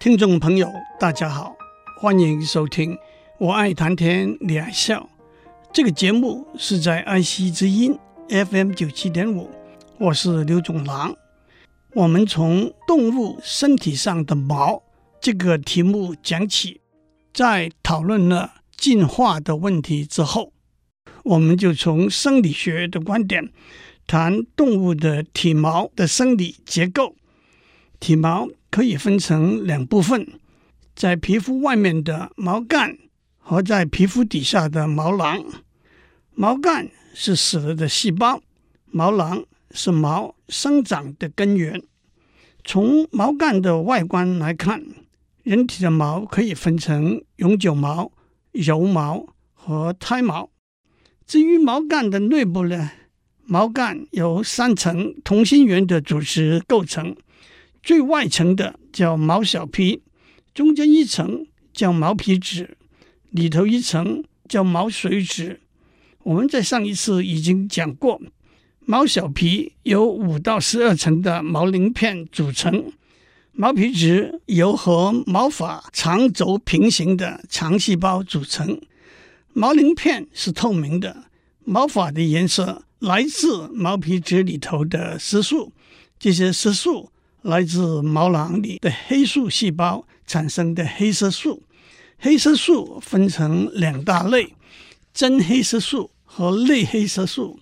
听众朋友，大家好，欢迎收听《我爱谈天，你爱笑》这个节目，是在爱惜之音 FM 九七点五，我是刘总郎。我们从动物身体上的毛这个题目讲起，在讨论了进化的问题之后，我们就从生理学的观点谈动物的体毛的生理结构。体毛可以分成两部分，在皮肤外面的毛干和在皮肤底下的毛囊。毛干是死了的细胞，毛囊是毛生长的根源。从毛干的外观来看，人体的毛可以分成永久毛、柔毛和胎毛。至于毛干的内部呢，毛干由三层同心圆的组织构成。最外层的叫毛小皮，中间一层叫毛皮质，里头一层叫毛髓质。我们在上一次已经讲过，毛小皮由五到十二层的毛鳞片组成，毛皮质由和毛发长轴平行的长细胞组成。毛鳞片是透明的，毛发的颜色来自毛皮质里头的色素，这些色素。来自毛囊里的黑素细胞产生的黑色素，黑色素分成两大类：真黑色素和类黑色素。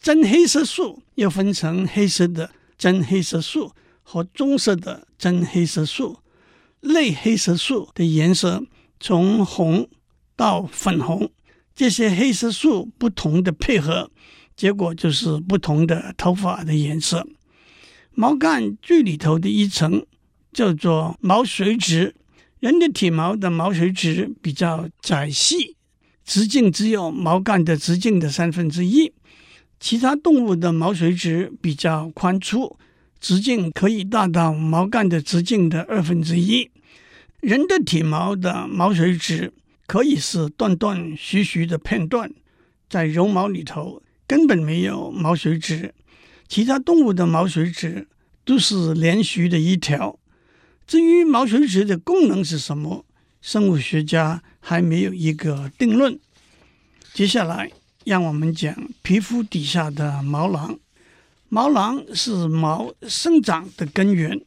真黑色素又分成黑色的真黑色素和棕色的真黑色素。类黑色素的颜色从红到粉红，这些黑色素不同的配合，结果就是不同的头发的颜色。毛干最里头的一层叫做毛髓质，人的体毛的毛髓质比较窄细，直径只有毛干的直径的三分之一。其他动物的毛髓质比较宽粗，直径可以大到毛干的直径的二分之一。人的体毛的毛髓质可以是断断续续的片段，在绒毛里头根本没有毛髓质。其他动物的毛髓质都是连续的一条。至于毛髓质的功能是什么，生物学家还没有一个定论。接下来，让我们讲皮肤底下的毛囊。毛囊是毛生长的根源，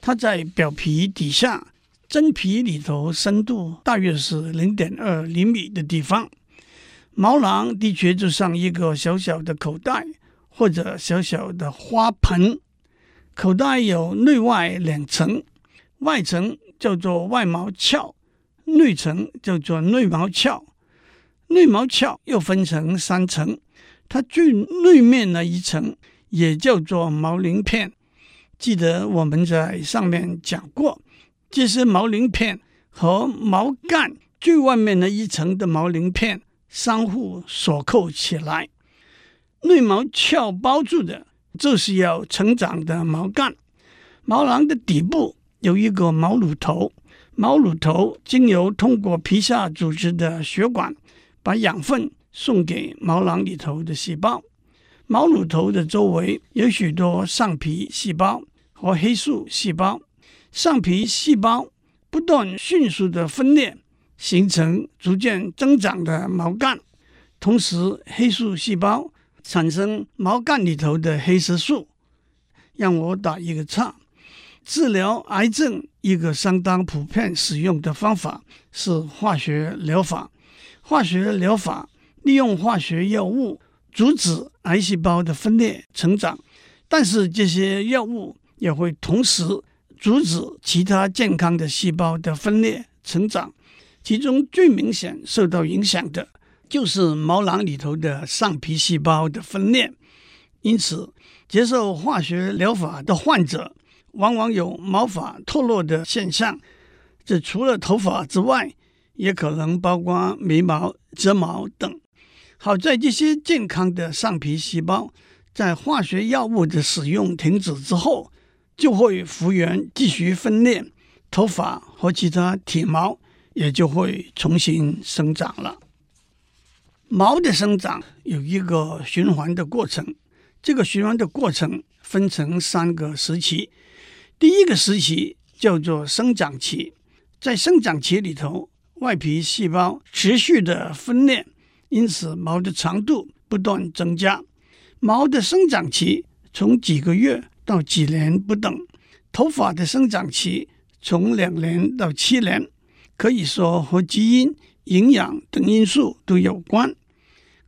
它在表皮底下，真皮里头深度大约是零点二厘米的地方。毛囊的确就像一个小小的口袋。或者小小的花盆，口袋有内外两层，外层叫做外毛鞘，内层叫做内毛鞘。内毛鞘又分成三层，它最内面的一层也叫做毛鳞片。记得我们在上面讲过，这些毛鳞片和毛干最外面的一层的毛鳞片相互锁扣起来。内毛鞘包住的，就是要成长的毛干。毛囊的底部有一个毛乳头，毛乳头经由通过皮下组织的血管，把养分送给毛囊里头的细胞。毛乳头的周围有许多上皮细胞和黑素细胞，上皮细胞不断迅速的分裂，形成逐渐增长的毛干，同时黑素细胞。产生毛干里头的黑色素，让我打一个岔。治疗癌症一个相当普遍使用的方法是化学疗法。化学疗法利用化学药物阻止癌细胞的分裂成长，但是这些药物也会同时阻止其他健康的细胞的分裂成长。其中最明显受到影响的。就是毛囊里头的上皮细胞的分裂，因此接受化学疗法的患者往往有毛发脱落的现象。这除了头发之外，也可能包括眉毛、睫毛等。好在这些健康的上皮细胞在化学药物的使用停止之后，就会复原，继续分裂，头发和其他体毛也就会重新生长了。毛的生长有一个循环的过程，这个循环的过程分成三个时期。第一个时期叫做生长期。在生长期里头，外皮细胞持续的分裂，因此毛的长度不断增加。毛的生长期从几个月到几年不等，头发的生长期从两年到七年，可以说和基因、营养等因素都有关。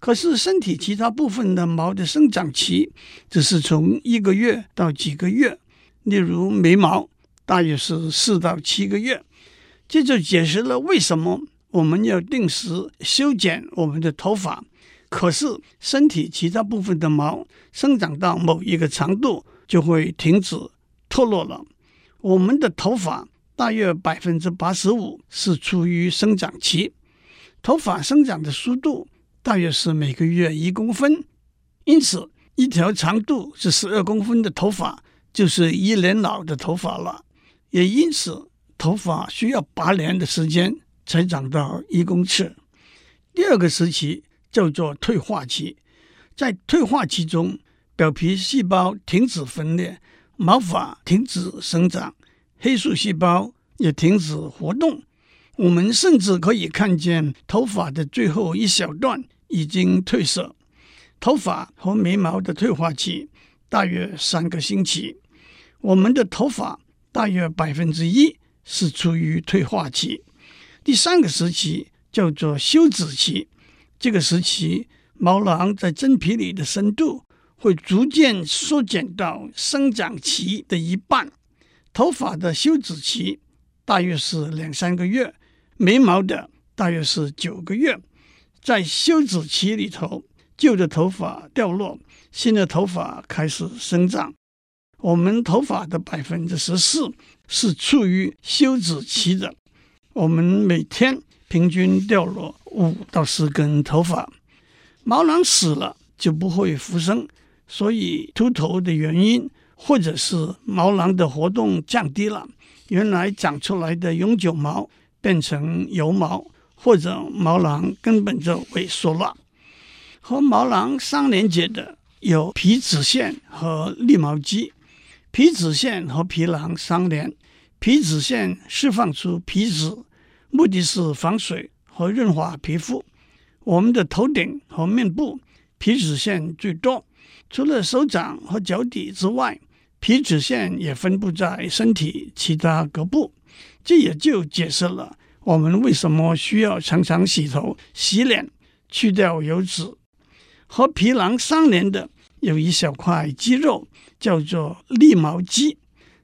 可是身体其他部分的毛的生长期只是从一个月到几个月，例如眉毛大约是四到七个月。这就解释了为什么我们要定时修剪我们的头发。可是，身体其他部分的毛生长到某一个长度就会停止脱落了。我们的头发大约百分之八十五是处于生长期，头发生长的速度大约是每个月一公分。因此，一条长度是十二公分的头发就是一年老的头发了。也因此，头发需要八年的时间才长到一公尺。第二个时期。叫做退化期，在退化期中，表皮细胞停止分裂，毛发停止生长，黑素细胞也停止活动。我们甚至可以看见头发的最后一小段已经褪色。头发和眉毛的退化期大约三个星期。我们的头发大约百分之一是处于退化期。第三个时期叫做休止期。这个时期，毛囊在真皮里的深度会逐渐缩减到生长期的一半。头发的休止期大约是两三个月，眉毛的大约是九个月。在休止期里头，旧的头发掉落，新的头发开始生长。我们头发的百分之十四是处于休止期的。我们每天平均掉落五到十根头发，毛囊死了就不会复生，所以秃头的原因，或者是毛囊的活动降低了，原来长出来的永久毛变成油毛，或者毛囊根本就萎缩了。和毛囊相连接的有皮脂腺和立毛肌，皮脂腺和皮囊相连，皮脂腺释放出皮脂，目的是防水。和润滑皮肤，我们的头顶和面部皮脂腺最多。除了手掌和脚底之外，皮脂腺也分布在身体其他各部。这也就解释了我们为什么需要常常洗头、洗脸，去掉油脂。和皮囊相连的有一小块肌肉，叫做立毛肌。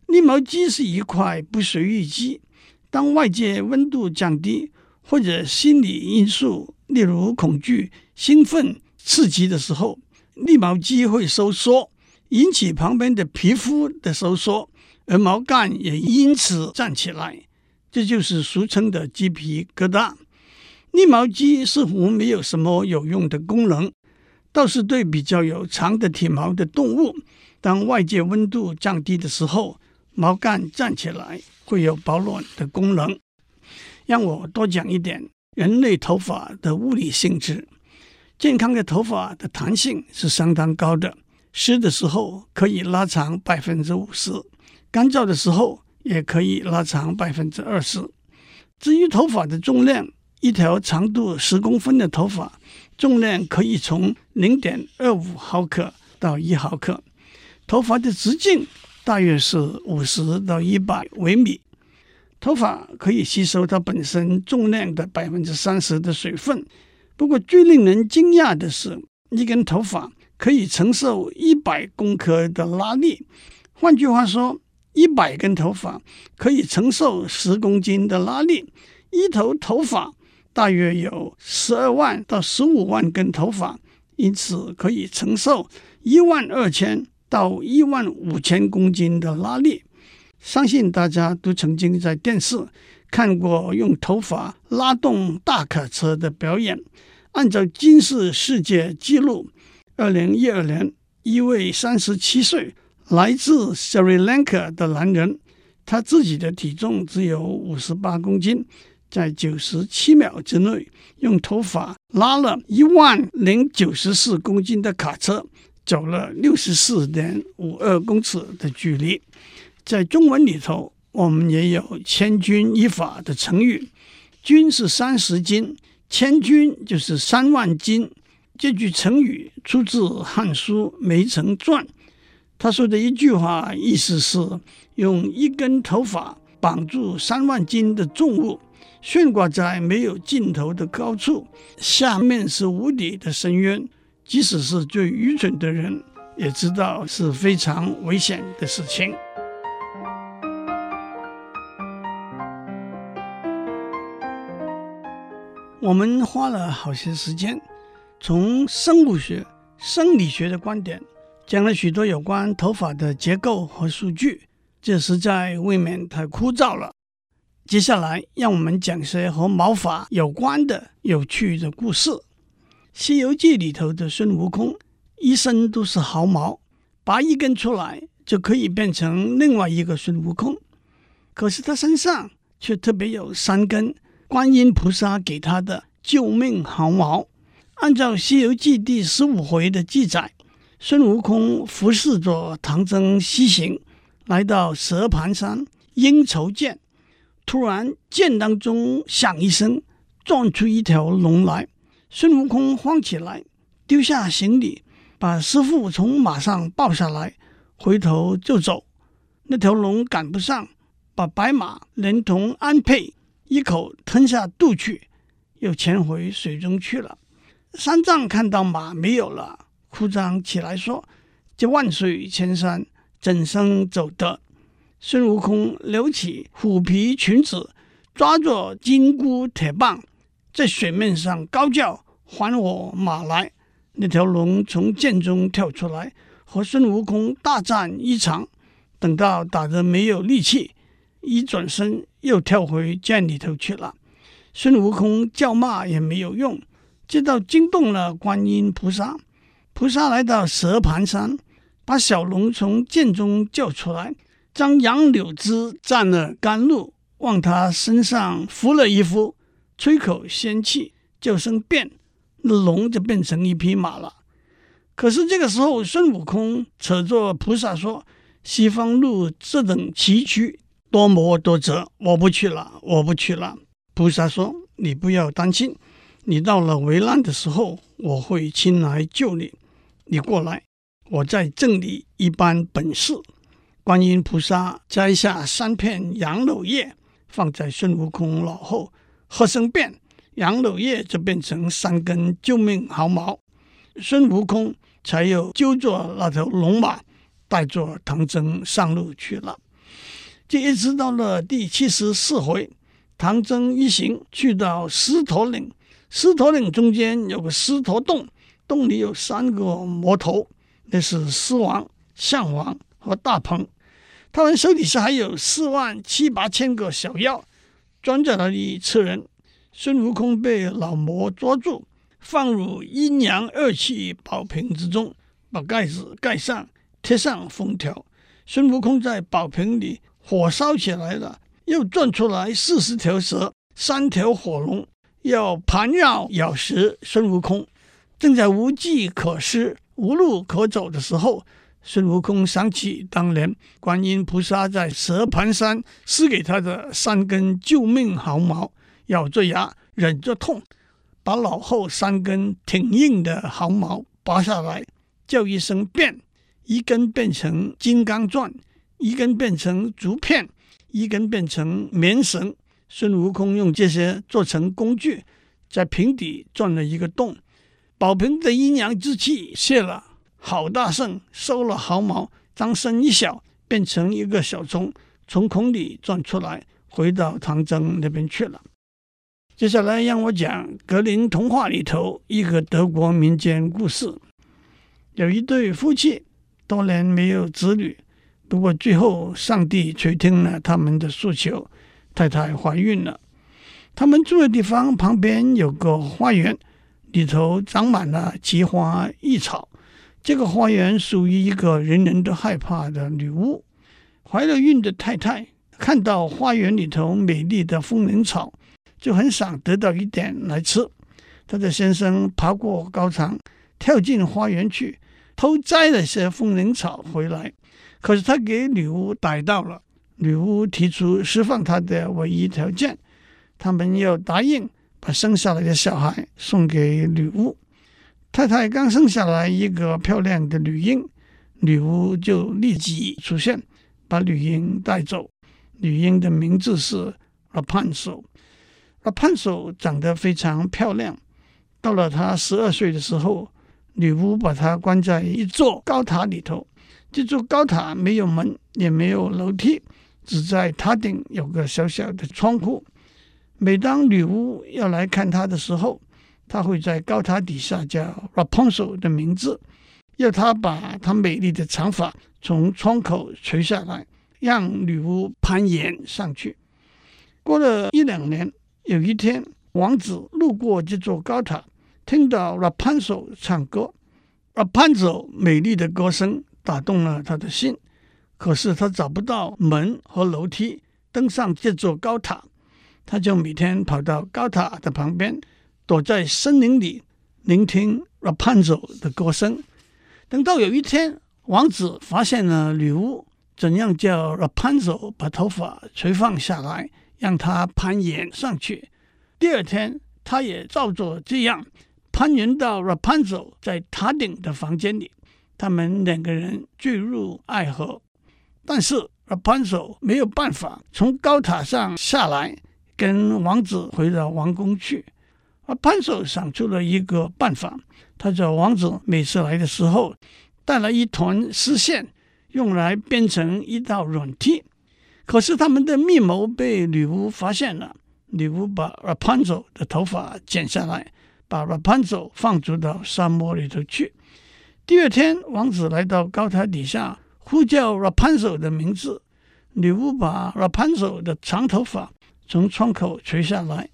立毛肌是一块不属于肌。当外界温度降低，或者心理因素，例如恐惧、兴奋、刺激的时候，立毛肌会收缩，引起旁边的皮肤的收缩，而毛干也因此站起来，这就是俗称的鸡皮疙瘩。立毛肌似乎没有什么有用的功能，倒是对比较有长的体毛的动物，当外界温度降低的时候，毛干站起来会有保暖的功能。让我多讲一点人类头发的物理性质。健康的头发的弹性是相当高的，湿的时候可以拉长百分之五十，干燥的时候也可以拉长百分之二十。至于头发的重量，一条长度十公分的头发重量可以从零点二五毫克到一毫克，头发的直径大约是五十到一百微米。头发可以吸收它本身重量的百分之三十的水分，不过最令人惊讶的是，一根头发可以承受一百公克的拉力。换句话说，一百根头发可以承受十公斤的拉力。一头头发大约有十二万到十五万根头发，因此可以承受一万二千到一万五千公斤的拉力。相信大家都曾经在电视看过用头发拉动大卡车的表演。按照金氏世界纪录，二零一二年，一位三十七岁来自斯里兰卡的男人，他自己的体重只有五十八公斤，在九十七秒之内用头发拉了一万零九十四公斤的卡车，走了六十四点五二公尺的距离。在中文里头，我们也有“千钧一发”的成语，“钧”是三十斤，“千钧”就是三万斤。这句成语出自《汉书·梅城传》。他说的一句话，意思是用一根头发绑住三万斤的重物，悬挂在没有尽头的高处，下面是无底的深渊。即使是最愚蠢的人，也知道是非常危险的事情。我们花了好些时间，从生物学、生理学的观点。讲了许多有关头发的结构和数据，这实在未免太枯燥了。接下来，让我们讲些和毛发有关的有趣的故事。《西游记》里头的孙悟空一身都是毫毛，拔一根出来就可以变成另外一个孙悟空。可是他身上却特别有三根观音菩萨给他的救命毫毛。按照《西游记》第十五回的记载。孙悟空服侍着唐僧西行，来到蛇盘山应酬见，突然剑当中响一声，撞出一条龙来。孙悟空慌起来，丢下行李，把师傅从马上抱下来，回头就走。那条龙赶不上，把白马连同鞍辔一口吞下肚去，又潜回水中去了。三藏看到马没有了。哭张起来说：“这万水千山，怎生走得？”孙悟空撩起虎皮裙子，抓着金箍铁棒，在水面上高叫：“还我马来！”那条龙从剑中跳出来，和孙悟空大战一场。等到打得没有力气，一转身又跳回剑里头去了。孙悟空叫骂也没有用，这倒惊动了观音菩萨。菩萨来到蛇盘山，把小龙从涧中救出来，将杨柳枝蘸了甘露，往他身上敷了一敷，吹口仙气，叫声变，那龙就变成一匹马了。可是这个时候，孙悟空扯着菩萨说：“西方路这等崎岖，多磨多折，我不去了，我不去了。”菩萨说：“你不要担心，你到了危难的时候，我会亲来救你。”你过来，我再赠你一般本事。观音菩萨摘下三片杨柳叶，放在孙悟空脑后，喝声变，杨柳叶就变成三根救命毫毛。孙悟空才又揪着那条龙马，带着唐僧上路去了。这一直到了第七十四回，唐僧一行去到狮驼岭，狮驼岭中间有个狮驼洞。洞里有三个魔头，那是狮王、象王和大鹏。他们手底下还有四万七八千个小妖，专在那里吃人。孙悟空被老魔捉住，放入阴阳二气宝瓶之中，把盖子盖上，贴上封条。孙悟空在宝瓶里火烧起来了，又转出来四十条蛇，三条火龙，要盘绕咬食孙悟空。正在无计可施、无路可走的时候，孙悟空想起当年观音菩萨在蛇盘山施给他的三根救命毫毛，咬着牙忍着痛，把脑后三根挺硬的毫毛拔下来，叫一声变，一根变成金刚钻，一根变成竹片，一根变成棉绳。孙悟空用这些做成工具，在瓶底钻了一个洞。宝瓶的阴阳之气泄了，好大圣收了毫毛，张身一小，变成一个小虫，从孔里钻出来，回到唐僧那边去了。接下来让我讲格林童话里头一个德国民间故事。有一对夫妻，多年没有子女，不过最后上帝垂听了他们的诉求，太太怀孕了。他们住的地方旁边有个花园。里头长满了奇花异草，这个花园属于一个人人都害怕的女巫。怀了孕的太太看到花园里头美丽的风铃草，就很想得到一点来吃。她的先生爬过高墙，跳进花园去偷摘了些风铃草回来，可是他给女巫逮到了。女巫提出释放他的唯一条件，他们要答应把生下来的小孩送给女巫。太太刚生下来一个漂亮的女婴，女巫就立即出现，把女婴带走。女婴的名字是 Rapunzel。Rapunzel 长得非常漂亮。到了她十二岁的时候，女巫把她关在一座高塔里头。这座高塔没有门，也没有楼梯，只在塔顶有个小小的窗户。每当女巫要来看他的时候，他会在高塔底下叫 Rapunzel 的名字，要她把她美丽的长发从窗口垂下来，让女巫攀岩上去。过了一两年，有一天，王子路过这座高塔，听到 Rapunzel 唱歌，Rapunzel 美丽的歌声。打动了他的心，可是他找不到门和楼梯登上这座高塔，他就每天跑到高塔的旁边，躲在森林里聆听 Rapunzel 的歌声。等到有一天，王子发现了女巫怎样叫 Rapunzel 把头发垂放下来，让她攀岩上去。第二天，他也照着这样攀岩到 Rapunzel 在塔顶的房间里。他们两个人坠入爱河，但是 Rapunzel 没有办法从高塔上下来，跟王子回到王宫去。Rapunzel 想出了一个办法，他叫王子每次来的时候带来一团丝线，用来编成一道软梯。可是他们的密谋被女巫发现了，女巫把 Rapunzel 的头发剪下来，把 Rapunzel 放逐到沙漠里头去。第二天，王子来到高台底下，呼叫 Rapunzel 的名字。女巫把 Rapunzel 的长头发从窗口垂下来。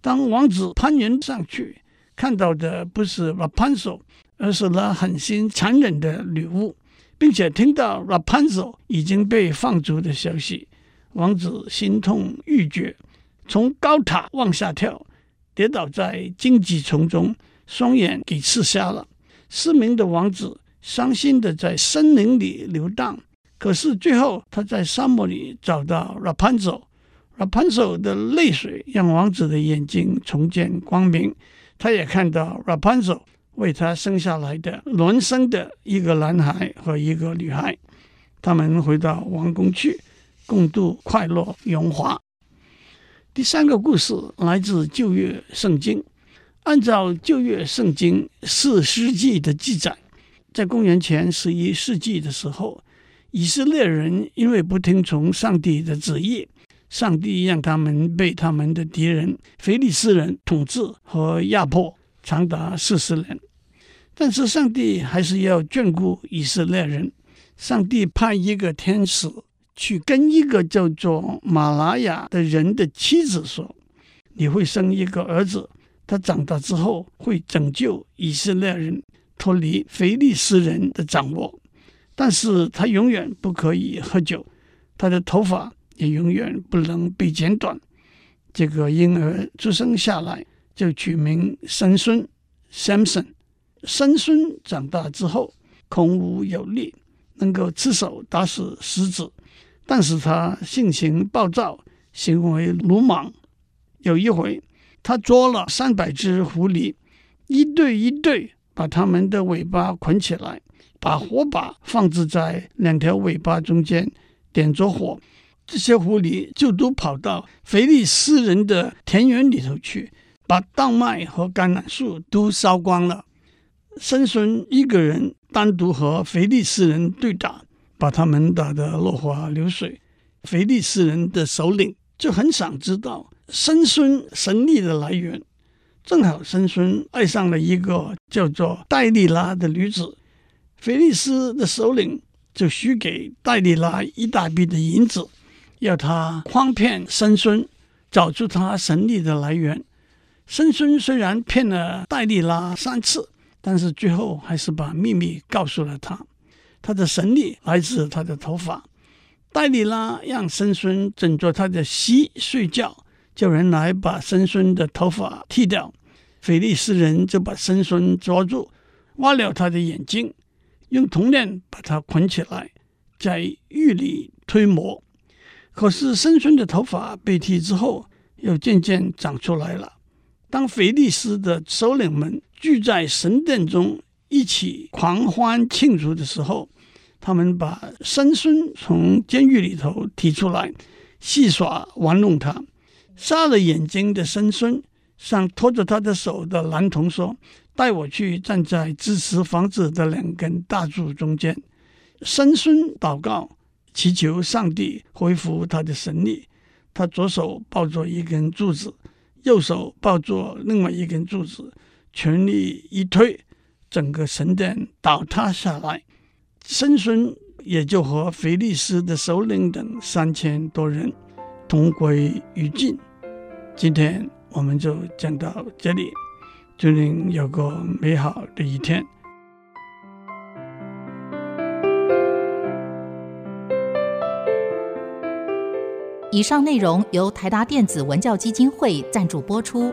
当王子攀岩上去，看到的不是 Rapunzel，而是那狠心残忍的女巫，并且听到 Rapunzel 已经被放逐的消息，王子心痛欲绝，从高塔往下跳，跌倒在荆棘丛中，双眼给刺瞎了。失明的王子伤心地在森林里游荡，可是最后他在沙漠里找到 Rapunzel。Rapunzel 的泪水让王子的眼睛重见光明，他也看到 Rapunzel 为他生下来的孪生的一个男孩和一个女孩。他们回到王宫去，共度快乐荣华。第三个故事来自旧约圣经。按照旧约圣经四世纪的记载，在公元前十一世纪的时候，以色列人因为不听从上帝的旨意，上帝让他们被他们的敌人腓力斯人统治和压迫长达四十年。但是上帝还是要眷顾以色列人，上帝派一个天使去跟一个叫做玛拉雅的人的妻子说：“你会生一个儿子。”他长大之后会拯救以色列人脱离腓力斯人的掌握，但是他永远不可以喝酒，他的头发也永远不能被剪短。这个婴儿出生下来就取名三孙 （Samson）。三孙长大之后孔武有力，能够赤手打死狮子，但是他性情暴躁，行为鲁莽。有一回，他捉了三百只狐狸，一对一对把它们的尾巴捆起来，把火把放置在两条尾巴中间，点着火，这些狐狸就都跑到非利斯人的田园里头去，把稻麦和橄榄树都烧光了。申孙一个人单独和非利斯人对打，把他们打得落花流水。非利斯人的首领就很想知道。申孙神力的来源，正好申孙爱上了一个叫做戴利拉的女子，非利斯的首领就许给戴利拉一大笔的银子，要他诓骗参孙，找出他神力的来源。参孙虽然骗了戴利拉三次，但是最后还是把秘密告诉了他。他的神力来自他的头发。戴利拉让参孙枕着他的膝睡觉。叫人来把参孙的头发剃掉，菲利斯人就把参孙抓住，挖了他的眼睛，用铜链把他捆起来，在狱里推磨。可是参孙的头发被剃之后，又渐渐长出来了。当非利斯的首领们聚在神殿中一起狂欢庆祝的时候，他们把参孙从监狱里头提出来，戏耍玩弄他。瞎了眼睛的参孙向拖着他的手的男童说：“带我去站在支持房子的两根大柱中间。”参孙祷告。祈求上帝恢复他的神力。他左手抱着一根柱子，右手抱着另外一根柱子，全力一推，整个神殿倒塌下来。参孙也就和非利斯的首领等三千多人同归于尽。今天我们就讲到这里，祝您有个美好的一天。以上内容由台达电子文教基金会赞助播出。